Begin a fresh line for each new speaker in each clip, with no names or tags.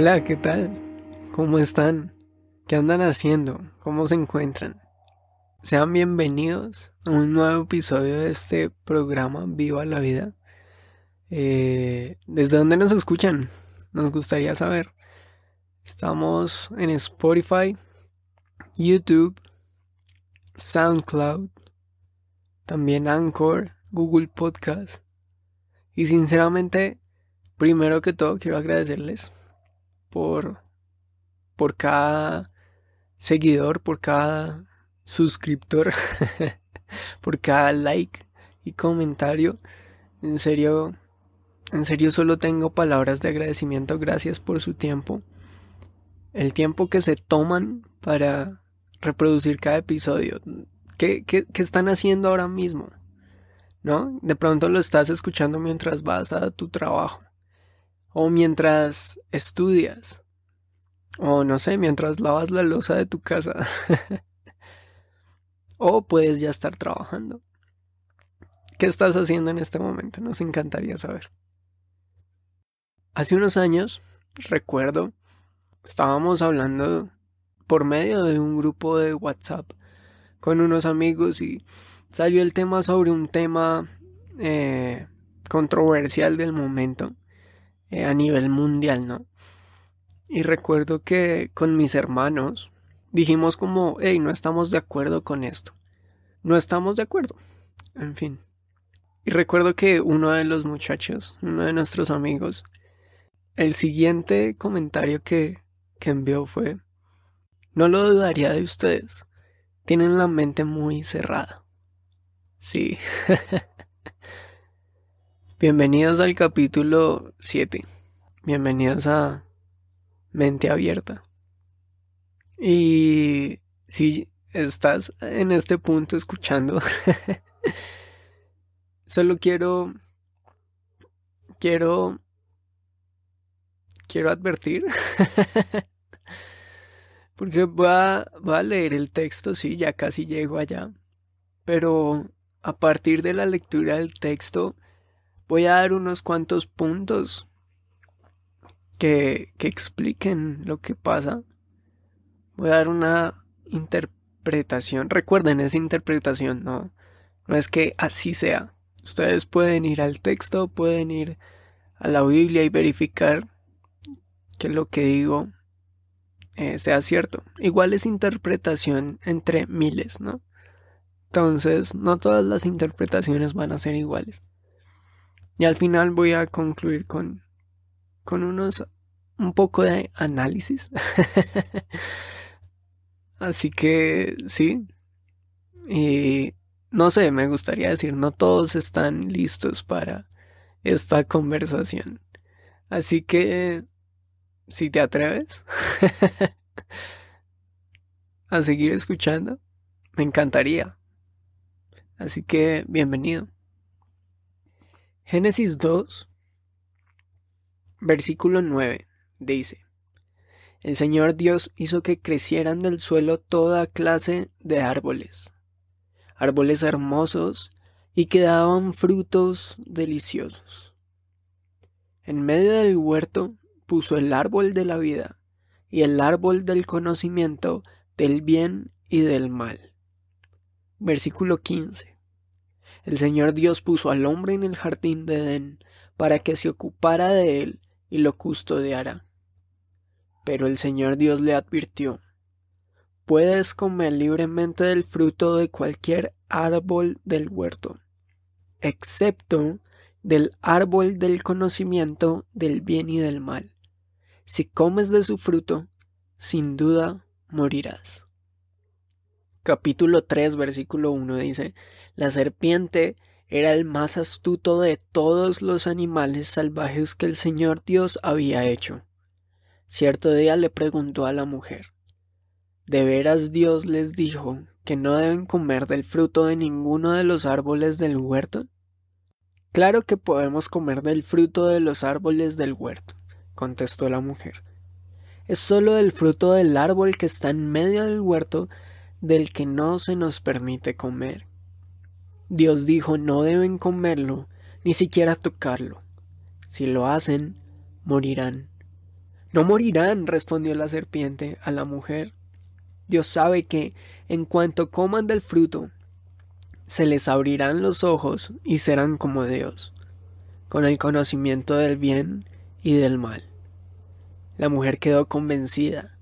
Hola, ¿qué tal? ¿Cómo están? ¿Qué andan haciendo? ¿Cómo se encuentran? Sean bienvenidos a un nuevo episodio de este programa Viva la Vida. Eh, ¿Desde dónde nos escuchan? Nos gustaría saber. Estamos en Spotify, YouTube, SoundCloud, también Anchor, Google Podcast. Y sinceramente, primero que todo quiero agradecerles por, por cada seguidor, por cada suscriptor, por cada like y comentario. En serio, en serio solo tengo palabras de agradecimiento. Gracias por su tiempo. El tiempo que se toman para reproducir cada episodio. ¿Qué, qué, qué están haciendo ahora mismo? ¿No? De pronto lo estás escuchando mientras vas a tu trabajo. O mientras estudias. O no sé, mientras lavas la losa de tu casa. o puedes ya estar trabajando. ¿Qué estás haciendo en este momento? Nos encantaría saber. Hace unos años, recuerdo, estábamos hablando por medio de un grupo de WhatsApp con unos amigos y salió el tema sobre un tema eh, controversial del momento eh, a nivel mundial, ¿no? Y recuerdo que con mis hermanos dijimos como, hey, no estamos de acuerdo con esto. No estamos de acuerdo. En fin. Y recuerdo que uno de los muchachos, uno de nuestros amigos, el siguiente comentario que, que envió fue, no lo dudaría de ustedes. Tienen la mente muy cerrada. Sí. Bienvenidos al capítulo 7. Bienvenidos a Mente Abierta. Y si estás en este punto escuchando, solo quiero quiero quiero advertir porque va, va a leer el texto, sí, ya casi llego allá, pero a partir de la lectura del texto voy a dar unos cuantos puntos que, que expliquen lo que pasa. Voy a dar una interpretación. Recuerden, esa interpretación, no, no es que así sea. Ustedes pueden ir al texto, pueden ir a la Biblia y verificar que lo que digo eh, sea cierto. Igual es interpretación entre miles, ¿no? Entonces, no todas las interpretaciones van a ser iguales. Y al final voy a concluir con, con unos un poco de análisis. Así que sí. Y no sé, me gustaría decir, no todos están listos para esta conversación. Así que, si te atreves a seguir escuchando, me encantaría. Así que, bienvenido. Génesis 2, versículo 9, dice, El Señor Dios hizo que crecieran del suelo toda clase de árboles, árboles hermosos y que daban frutos deliciosos. En medio del huerto puso el árbol de la vida y el árbol del conocimiento del bien y del mal. Versículo 15. El Señor Dios puso al hombre en el jardín de Edén para que se ocupara de él y lo custodiara. Pero el Señor Dios le advirtió Puedes comer libremente del fruto de cualquier árbol del huerto, excepto del árbol del conocimiento del bien y del mal. Si comes de su fruto, sin duda morirás capítulo 3, versículo 1 dice, La serpiente era el más astuto de todos los animales salvajes que el Señor Dios había hecho. Cierto día le preguntó a la mujer, ¿De veras Dios les dijo que no deben comer del fruto de ninguno de los árboles del huerto? Claro que podemos comer del fruto de los árboles del huerto, contestó la mujer. Es solo del fruto del árbol que está en medio del huerto del que no se nos permite comer. Dios dijo no deben comerlo, ni siquiera tocarlo. Si lo hacen, morirán. No morirán, respondió la serpiente a la mujer. Dios sabe que, en cuanto coman del fruto, se les abrirán los ojos y serán como Dios, con el conocimiento del bien y del mal. La mujer quedó convencida.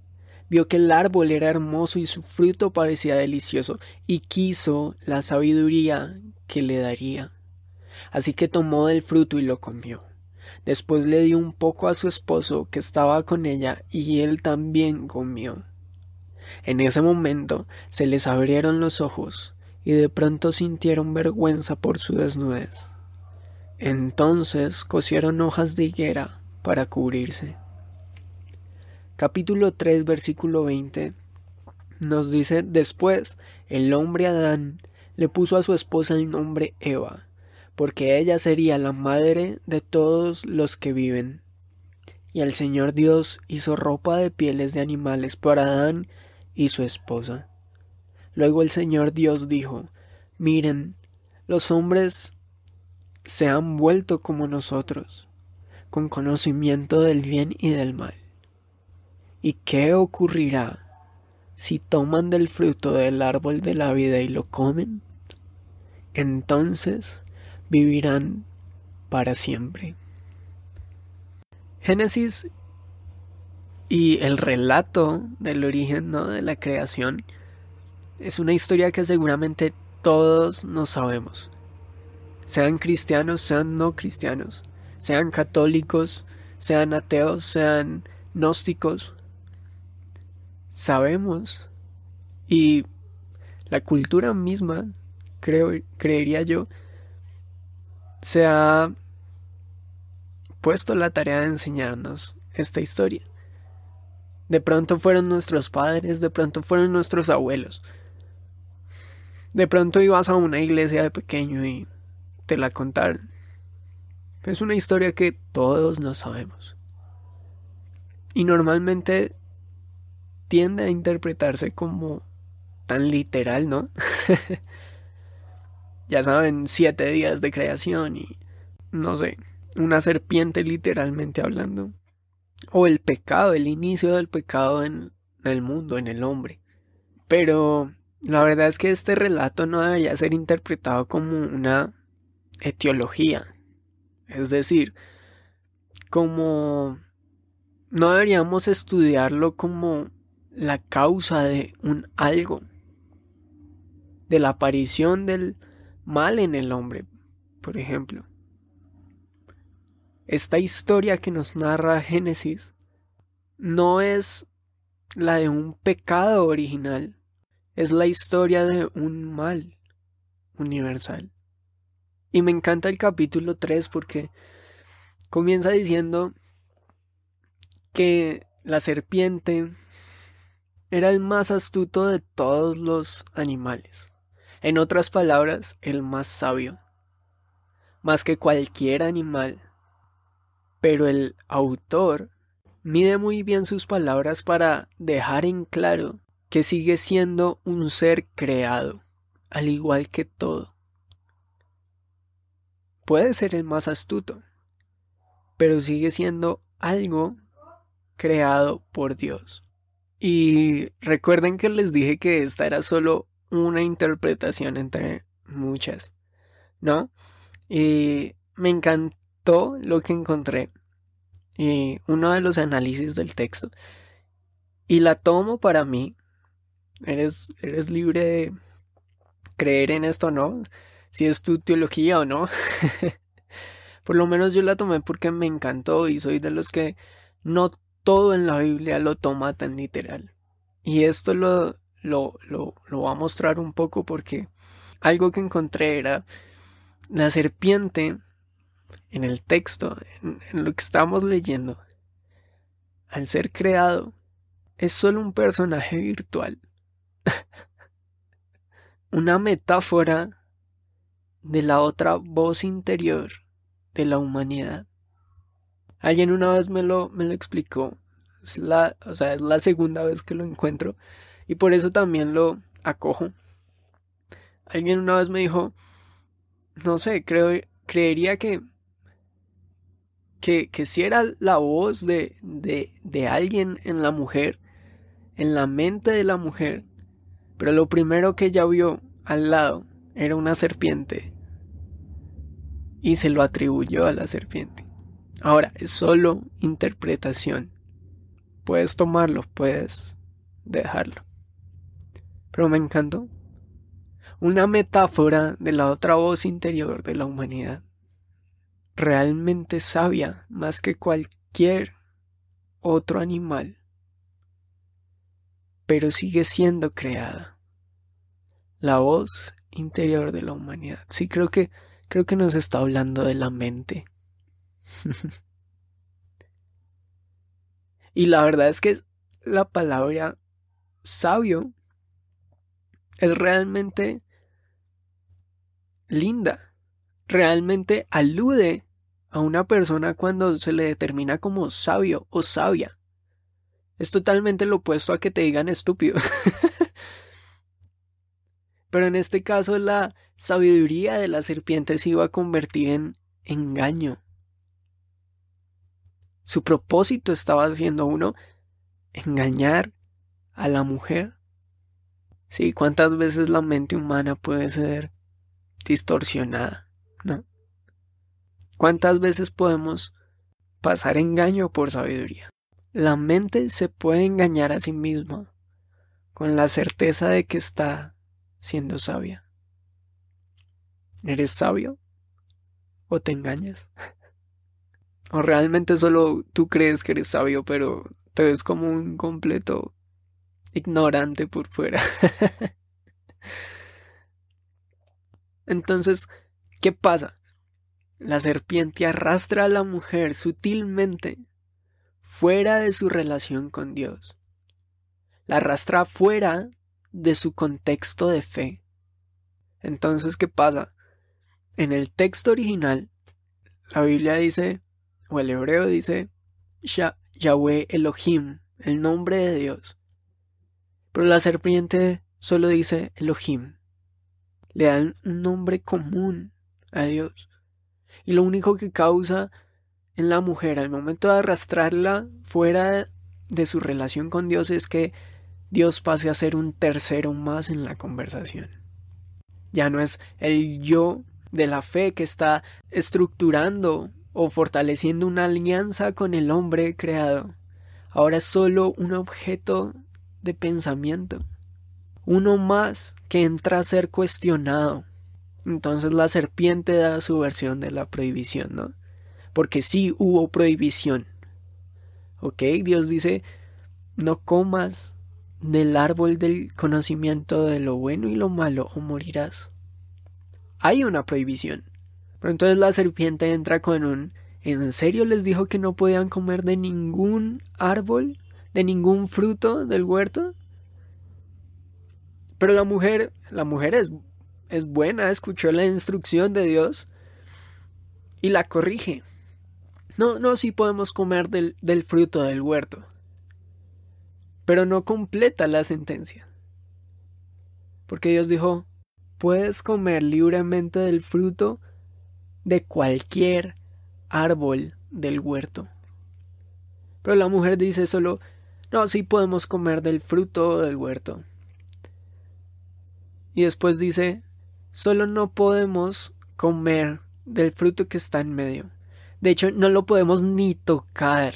Vio que el árbol era hermoso y su fruto parecía delicioso, y quiso la sabiduría que le daría. Así que tomó del fruto y lo comió. Después le dio un poco a su esposo que estaba con ella, y él también comió. En ese momento se les abrieron los ojos, y de pronto sintieron vergüenza por su desnudez. Entonces cosieron hojas de higuera para cubrirse. Capítulo 3 versículo 20 nos dice después el hombre Adán le puso a su esposa el nombre Eva, porque ella sería la madre de todos los que viven. Y el Señor Dios hizo ropa de pieles de animales para Adán y su esposa. Luego el Señor Dios dijo, Miren, los hombres se han vuelto como nosotros, con conocimiento del bien y del mal. ¿Y qué ocurrirá si toman del fruto del árbol de la vida y lo comen? Entonces vivirán para siempre. Génesis y el relato del origen ¿no? de la creación es una historia que seguramente todos no sabemos. Sean cristianos, sean no cristianos, sean católicos, sean ateos, sean gnósticos. Sabemos y la cultura misma, creo, creería yo, se ha puesto la tarea de enseñarnos esta historia. De pronto fueron nuestros padres, de pronto fueron nuestros abuelos. De pronto ibas a una iglesia de pequeño y te la contaron. Es una historia que todos no sabemos. Y normalmente tiende a interpretarse como tan literal, ¿no? ya saben, siete días de creación y no sé, una serpiente literalmente hablando o el pecado, el inicio del pecado en el mundo, en el hombre. Pero la verdad es que este relato no debería ser interpretado como una etiología. Es decir, como no deberíamos estudiarlo como la causa de un algo, de la aparición del mal en el hombre, por ejemplo. Esta historia que nos narra Génesis no es la de un pecado original, es la historia de un mal universal. Y me encanta el capítulo 3 porque comienza diciendo que la serpiente era el más astuto de todos los animales. En otras palabras, el más sabio. Más que cualquier animal pero el autor mide muy bien sus palabras para dejar en claro que sigue siendo un ser creado, al igual que todo. Puede ser el más astuto, pero sigue siendo algo creado por Dios. Y recuerden que les dije que esta era solo una interpretación entre muchas, ¿no? Y me encanta lo que encontré y uno de los análisis del texto y la tomo para mí. Eres, eres libre de creer en esto o no, si es tu teología o no. Por lo menos yo la tomé porque me encantó y soy de los que no todo en la Biblia lo toma tan literal. Y esto lo, lo, lo, lo va a mostrar un poco porque algo que encontré era la serpiente en el texto, en, lo que estamos leyendo, al ser creado, es solo un personaje virtual. Una metáfora de la otra voz interior de la humanidad. Alguien una vez me lo, me lo explicó. Es la, o sea, es la segunda vez que lo encuentro. Y por eso también lo acojo. Alguien una vez me dijo, no sé, creo, creería que que, que si era la voz de, de, de alguien en la mujer, en la mente de la mujer, pero lo primero que ella vio al lado era una serpiente y se lo atribuyó a la serpiente. Ahora, es solo interpretación. Puedes tomarlo, puedes dejarlo. Pero me encantó. Una metáfora de la otra voz interior de la humanidad. Realmente sabia más que cualquier otro animal. Pero sigue siendo creada. La voz interior de la humanidad. Sí, creo que creo que nos está hablando de la mente. y la verdad es que la palabra sabio es realmente linda. Realmente alude a una persona cuando se le determina como sabio o sabia. Es totalmente lo opuesto a que te digan estúpido. Pero en este caso la sabiduría de la serpiente se iba a convertir en engaño. Su propósito estaba siendo uno engañar a la mujer. Sí, cuántas veces la mente humana puede ser distorsionada, ¿no? ¿Cuántas veces podemos pasar engaño por sabiduría? La mente se puede engañar a sí misma con la certeza de que está siendo sabia. ¿Eres sabio? ¿O te engañas? ¿O realmente solo tú crees que eres sabio, pero te ves como un completo ignorante por fuera? Entonces, ¿qué pasa? La serpiente arrastra a la mujer sutilmente fuera de su relación con Dios. La arrastra fuera de su contexto de fe. Entonces, ¿qué pasa? En el texto original, la Biblia dice, o el hebreo dice, Yahweh Elohim, el nombre de Dios. Pero la serpiente solo dice Elohim. Le dan un nombre común a Dios. Y lo único que causa en la mujer al momento de arrastrarla fuera de su relación con Dios es que Dios pase a ser un tercero más en la conversación. Ya no es el yo de la fe que está estructurando o fortaleciendo una alianza con el hombre creado. Ahora es solo un objeto de pensamiento. Uno más que entra a ser cuestionado. Entonces la serpiente da su versión de la prohibición, ¿no? Porque sí hubo prohibición. ¿Ok? Dios dice, no comas del árbol del conocimiento de lo bueno y lo malo o morirás. Hay una prohibición. Pero entonces la serpiente entra con un ¿En serio les dijo que no podían comer de ningún árbol, de ningún fruto del huerto? Pero la mujer, la mujer es, es buena, escuchó la instrucción de Dios y la corrige. No, no, sí podemos comer del, del fruto del huerto pero no completa la sentencia. Porque Dios dijo, puedes comer libremente del fruto de cualquier árbol del huerto. Pero la mujer dice solo, no, sí podemos comer del fruto del huerto. Y después dice, solo no podemos comer del fruto que está en medio. De hecho, no lo podemos ni tocar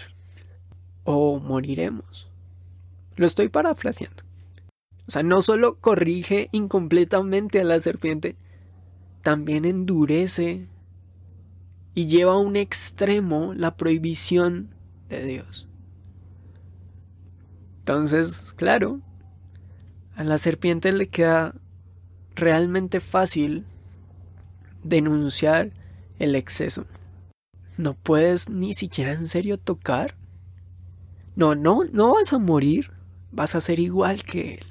o moriremos. Lo estoy parafraseando. O sea, no solo corrige incompletamente a la serpiente, también endurece y lleva a un extremo la prohibición de Dios. Entonces, claro, a la serpiente le queda realmente fácil denunciar el exceso. No puedes ni siquiera en serio tocar. No, no, no vas a morir vas a ser igual que él.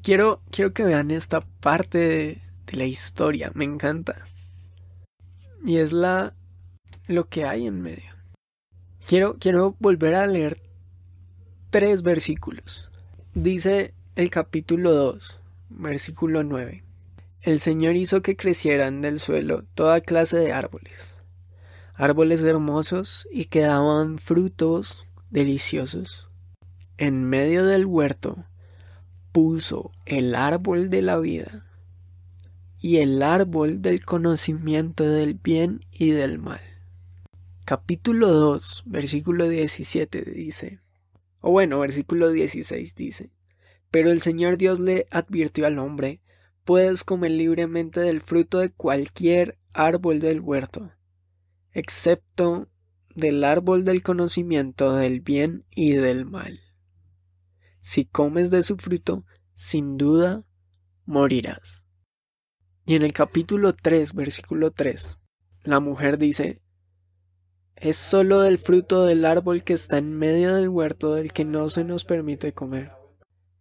Quiero, quiero que vean esta parte de, de la historia, me encanta. Y es la lo que hay en medio. Quiero, quiero volver a leer tres versículos. Dice el capítulo 2, versículo 9. El Señor hizo que crecieran del suelo toda clase de árboles árboles hermosos y que daban frutos deliciosos. En medio del huerto puso el árbol de la vida y el árbol del conocimiento del bien y del mal. Capítulo 2, versículo 17 dice, o bueno, versículo 16 dice, pero el Señor Dios le advirtió al hombre, puedes comer libremente del fruto de cualquier árbol del huerto, excepto del árbol del conocimiento del bien y del mal. Si comes de su fruto, sin duda morirás. Y en el capítulo 3, versículo 3, la mujer dice, es solo del fruto del árbol que está en medio del huerto del que no se nos permite comer.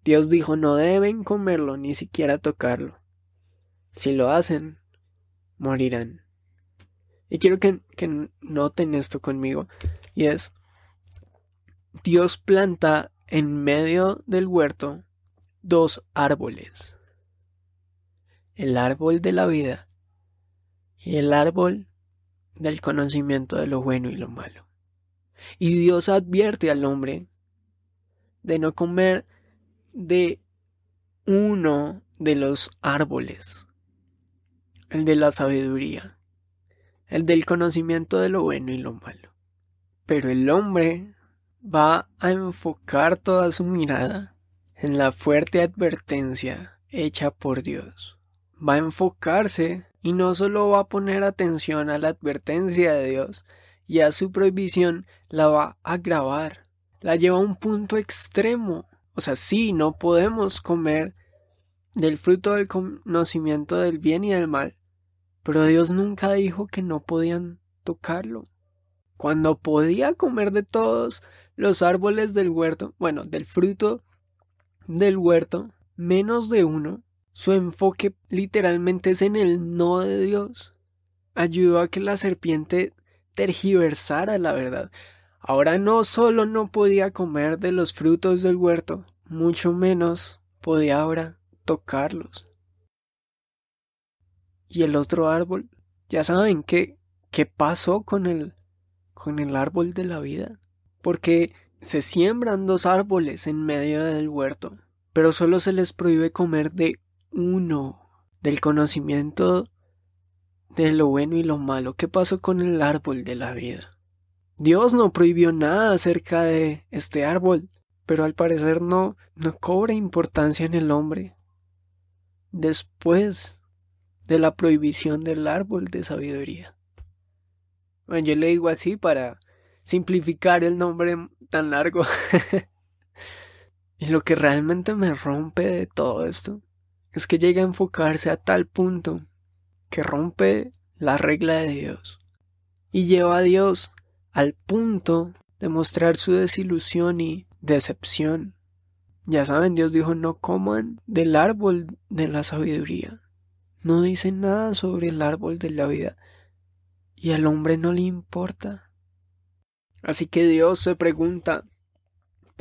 Dios dijo, no deben comerlo ni siquiera tocarlo. Si lo hacen, morirán. Y quiero que, que noten esto conmigo. Y es, Dios planta en medio del huerto dos árboles. El árbol de la vida y el árbol del conocimiento de lo bueno y lo malo. Y Dios advierte al hombre de no comer de uno de los árboles, el de la sabiduría el del conocimiento de lo bueno y lo malo. Pero el hombre va a enfocar toda su mirada en la fuerte advertencia hecha por Dios. Va a enfocarse y no solo va a poner atención a la advertencia de Dios y a su prohibición, la va a agravar. La lleva a un punto extremo. O sea, sí, no podemos comer del fruto del conocimiento del bien y del mal, pero Dios nunca dijo que no podían tocarlo. Cuando podía comer de todos los árboles del huerto, bueno, del fruto del huerto, menos de uno, su enfoque literalmente es en el no de Dios. Ayudó a que la serpiente tergiversara la verdad. Ahora no solo no podía comer de los frutos del huerto, mucho menos podía ahora tocarlos y el otro árbol. Ya saben qué, qué pasó con el, con el árbol de la vida. Porque se siembran dos árboles en medio del huerto, pero solo se les prohíbe comer de uno, del conocimiento de lo bueno y lo malo. ¿Qué pasó con el árbol de la vida? Dios no prohibió nada acerca de este árbol, pero al parecer no, no cobra importancia en el hombre. Después de la prohibición del árbol de sabiduría. Bueno, yo le digo así para simplificar el nombre tan largo. y lo que realmente me rompe de todo esto es que llega a enfocarse a tal punto que rompe la regla de Dios y lleva a Dios al punto de mostrar su desilusión y decepción. Ya saben, Dios dijo no coman del árbol de la sabiduría no dice nada sobre el árbol de la vida y al hombre no le importa. Así que Dios se pregunta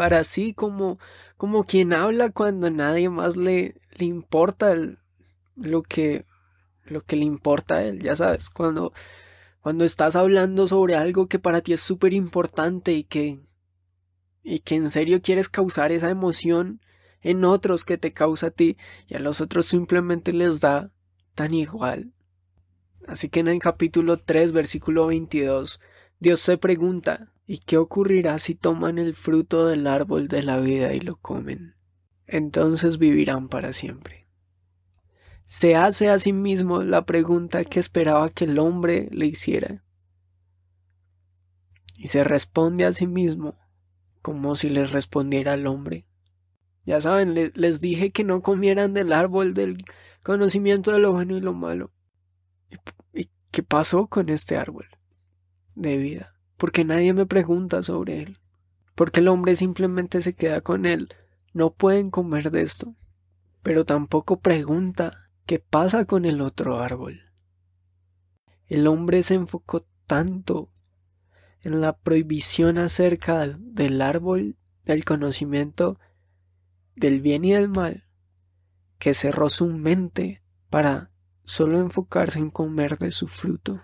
para sí como, como quien habla cuando nadie más le, le importa lo que lo que le importa a él, ya sabes, cuando cuando estás hablando sobre algo que para ti es súper importante y que y que en serio quieres causar esa emoción en otros que te causa a ti y a los otros simplemente les da tan igual. Así que en el capítulo 3, versículo 22, Dios se pregunta, ¿y qué ocurrirá si toman el fruto del árbol de la vida y lo comen? Entonces vivirán para siempre. Se hace a sí mismo la pregunta que esperaba que el hombre le hiciera. Y se responde a sí mismo como si le respondiera al hombre. Ya saben, les dije que no comieran del árbol del conocimiento de lo bueno y lo malo. ¿Y qué pasó con este árbol de vida? Porque nadie me pregunta sobre él. Porque el hombre simplemente se queda con él. No pueden comer de esto. Pero tampoco pregunta qué pasa con el otro árbol. El hombre se enfocó tanto en la prohibición acerca del árbol del conocimiento del bien y del mal que cerró su mente para solo enfocarse en comer de su fruto.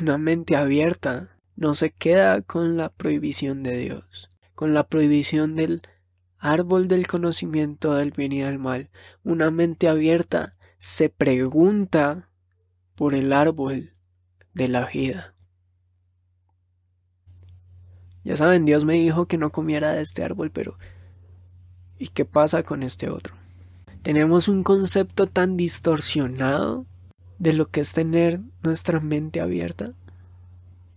Una mente abierta no se queda con la prohibición de Dios, con la prohibición del árbol del conocimiento del bien y del mal. Una mente abierta se pregunta por el árbol de la vida. Ya saben, Dios me dijo que no comiera de este árbol, pero ¿y qué pasa con este otro? Tenemos un concepto tan distorsionado de lo que es tener nuestra mente abierta.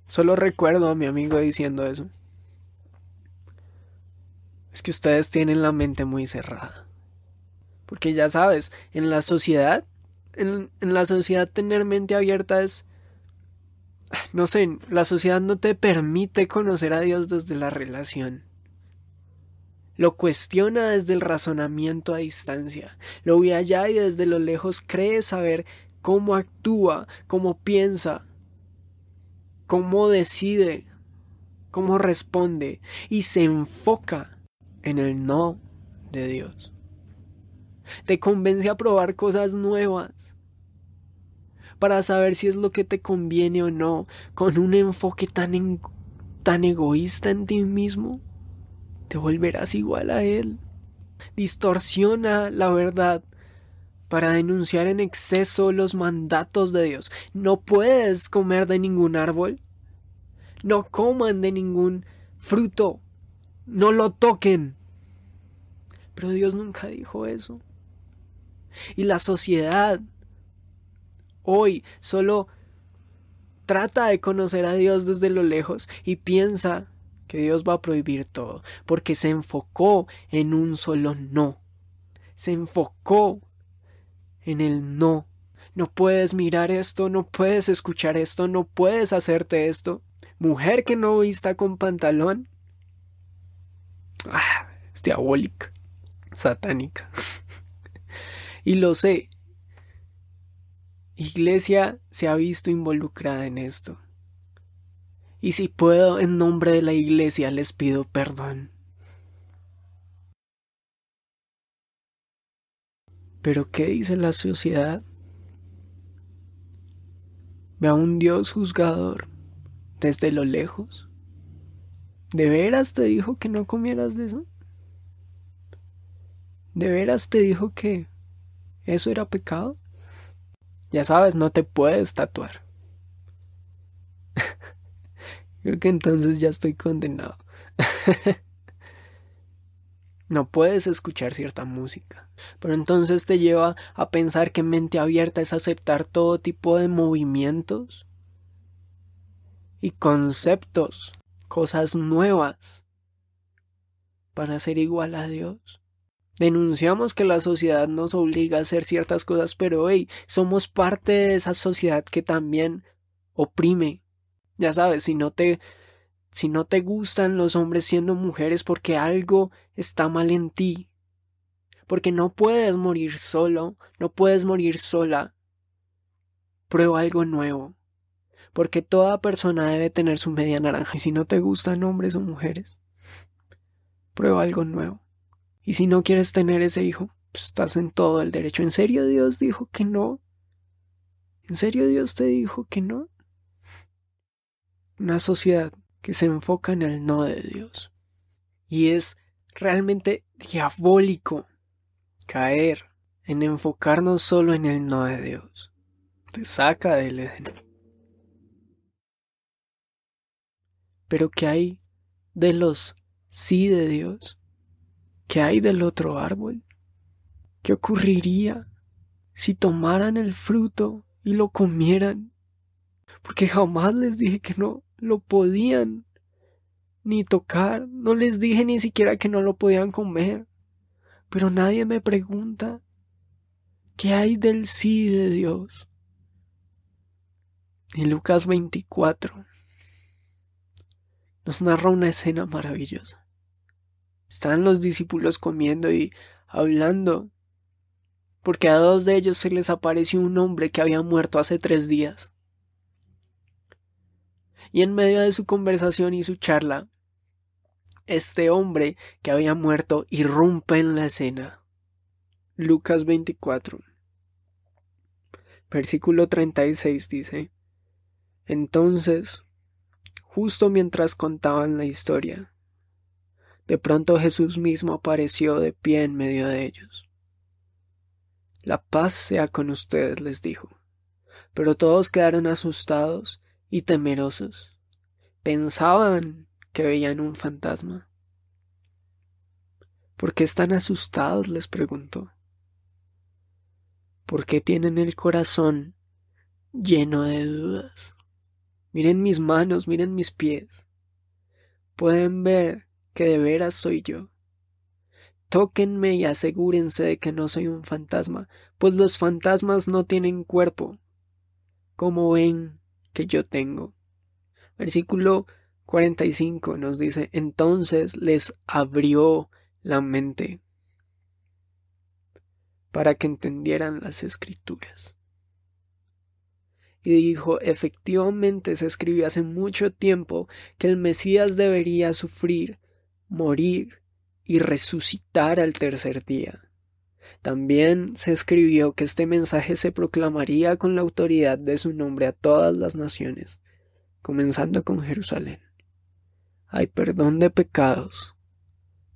Solo recuerdo a mi amigo diciendo eso. Es que ustedes tienen la mente muy cerrada. Porque ya sabes, en la sociedad, en, en la sociedad tener mente abierta es no sé, la sociedad no te permite conocer a Dios desde la relación. Lo cuestiona desde el razonamiento a distancia. Lo ve allá y desde lo lejos cree saber cómo actúa, cómo piensa, cómo decide, cómo responde y se enfoca en el no de Dios. Te convence a probar cosas nuevas para saber si es lo que te conviene o no, con un enfoque tan, tan egoísta en ti mismo, te volverás igual a él. Distorsiona la verdad para denunciar en exceso los mandatos de Dios. No puedes comer de ningún árbol. No coman de ningún fruto. No lo toquen. Pero Dios nunca dijo eso. Y la sociedad hoy solo trata de conocer a Dios desde lo lejos y piensa que Dios va a prohibir todo, porque se enfocó en un solo no. Se enfocó en el no. No puedes mirar esto, no puedes escuchar esto, no puedes hacerte esto. Mujer que no vista con pantalón. Ah, es diabólica, satánica. y lo sé, Iglesia se ha visto involucrada en esto. Y si puedo, en nombre de la Iglesia les pido perdón. Pero ¿qué dice la sociedad? Ve a un Dios juzgador desde lo lejos. ¿De veras te dijo que no comieras de eso? ¿De veras te dijo que eso era pecado? Ya sabes, no te puedes tatuar. Creo que entonces ya estoy condenado. no puedes escuchar cierta música. Pero entonces te lleva a pensar que mente abierta es aceptar todo tipo de movimientos y conceptos, cosas nuevas para ser igual a Dios. Denunciamos que la sociedad nos obliga a hacer ciertas cosas, pero hey, somos parte de esa sociedad que también oprime. Ya sabes, si no te si no te gustan los hombres siendo mujeres porque algo está mal en ti. Porque no puedes morir solo, no puedes morir sola. Prueba algo nuevo. Porque toda persona debe tener su media naranja y si no te gustan hombres o mujeres, prueba algo nuevo. Y si no quieres tener ese hijo, pues estás en todo el derecho. ¿En serio Dios dijo que no? ¿En serio Dios te dijo que no? Una sociedad que se enfoca en el no de Dios. Y es realmente diabólico caer en enfocarnos solo en el no de Dios. Te saca del Edén. Pero ¿qué hay de los sí de Dios? ¿Qué hay del otro árbol? ¿Qué ocurriría si tomaran el fruto y lo comieran? Porque jamás les dije que no lo podían ni tocar, no les dije ni siquiera que no lo podían comer. Pero nadie me pregunta ¿qué hay del sí de Dios? En Lucas 24 nos narra una escena maravillosa. Están los discípulos comiendo y hablando, porque a dos de ellos se les apareció un hombre que había muerto hace tres días. Y en medio de su conversación y su charla, este hombre que había muerto irrumpe en la escena. Lucas 24. Versículo 36 dice, Entonces, justo mientras contaban la historia, de pronto Jesús mismo apareció de pie en medio de ellos. La paz sea con ustedes, les dijo. Pero todos quedaron asustados y temerosos. Pensaban que veían un fantasma. ¿Por qué están asustados? les preguntó. ¿Por qué tienen el corazón lleno de dudas? Miren mis manos, miren mis pies. Pueden ver que de veras soy yo. Tóquenme y asegúrense de que no soy un fantasma, pues los fantasmas no tienen cuerpo, como ven que yo tengo. Versículo 45 nos dice, entonces les abrió la mente para que entendieran las escrituras. Y dijo, efectivamente se escribió hace mucho tiempo que el Mesías debería sufrir, morir y resucitar al tercer día. También se escribió que este mensaje se proclamaría con la autoridad de su nombre a todas las naciones, comenzando con Jerusalén. Hay perdón de pecados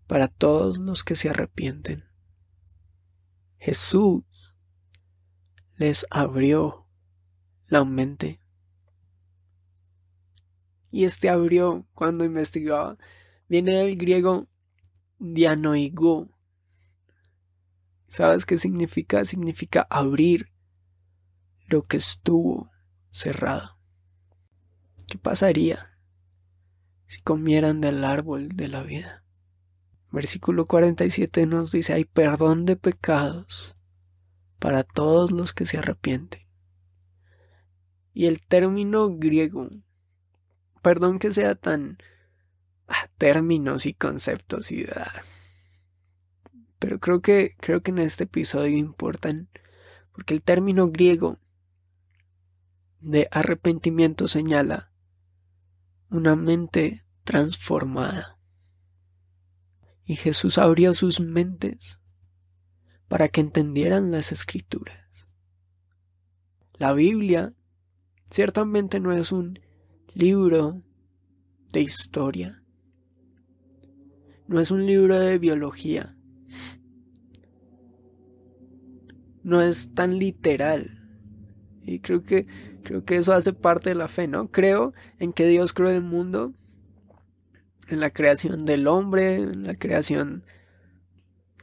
para todos los que se arrepienten. Jesús les abrió la mente. Y este abrió cuando investigaba. Viene del griego dianoigo. ¿Sabes qué significa? Significa abrir lo que estuvo cerrado. ¿Qué pasaría si comieran del árbol de la vida? Versículo 47 nos dice, hay perdón de pecados para todos los que se arrepienten. Y el término griego, perdón que sea tan ah, términos y conceptos y ah, pero creo que creo que en este episodio importan porque el término griego de arrepentimiento señala una mente transformada y Jesús abrió sus mentes para que entendieran las escrituras. La Biblia ciertamente no es un libro de historia, no es un libro de biología, no es tan literal. Y creo que creo que eso hace parte de la fe, ¿no? Creo en que Dios creó el mundo en la creación del hombre, en la creación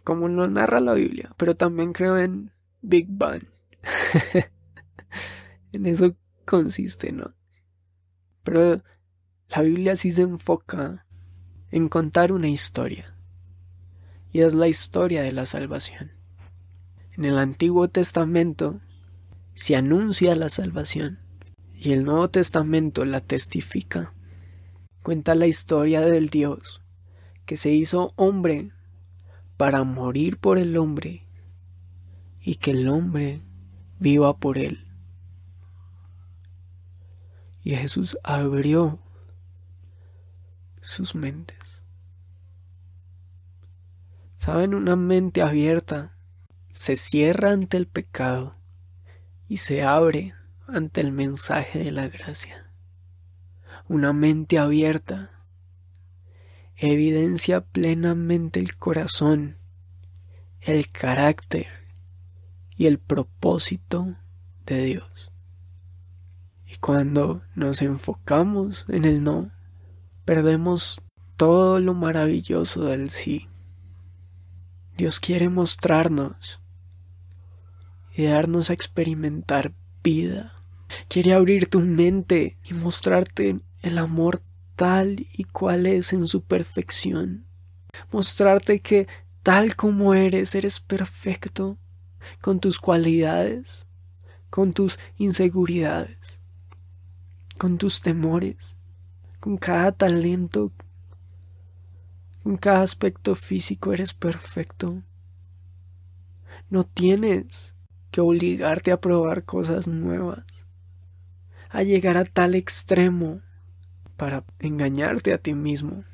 como lo narra la Biblia, pero también creo en Big Bang. en eso consiste, ¿no? Pero la Biblia sí se enfoca en contar una historia, y es la historia de la salvación. En el Antiguo Testamento se anuncia la salvación, y el Nuevo Testamento la testifica cuenta la historia del Dios que se hizo hombre para morir por el hombre y que el hombre viva por él. Y Jesús abrió sus mentes. Saben, una mente abierta se cierra ante el pecado y se abre ante el mensaje de la gracia una mente abierta, evidencia plenamente el corazón, el carácter y el propósito de Dios. Y cuando nos enfocamos en el no, perdemos todo lo maravilloso del sí. Dios quiere mostrarnos y darnos a experimentar vida. Quiere abrir tu mente y mostrarte el amor tal y cual es en su perfección, mostrarte que tal como eres, eres perfecto, con tus cualidades, con tus inseguridades, con tus temores, con cada talento, con cada aspecto físico eres perfecto. No tienes que obligarte a probar cosas nuevas, a llegar a tal extremo para engañarte a ti mismo.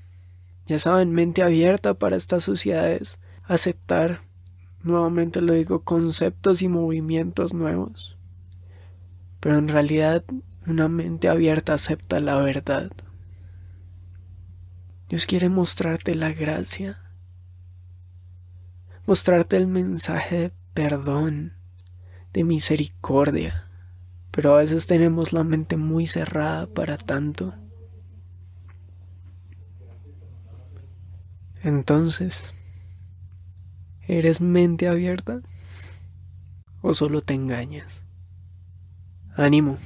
Ya saben, mente abierta para estas sociedades, aceptar, nuevamente lo digo, conceptos y movimientos nuevos. Pero en realidad Una mente abierta acepta la verdad. Dios quiere mostrarte la gracia, mostrarte el mensaje de perdón, de misericordia, pero a veces tenemos la mente muy cerrada para tanto. Entonces, ¿eres mente abierta o solo te engañas? Ánimo.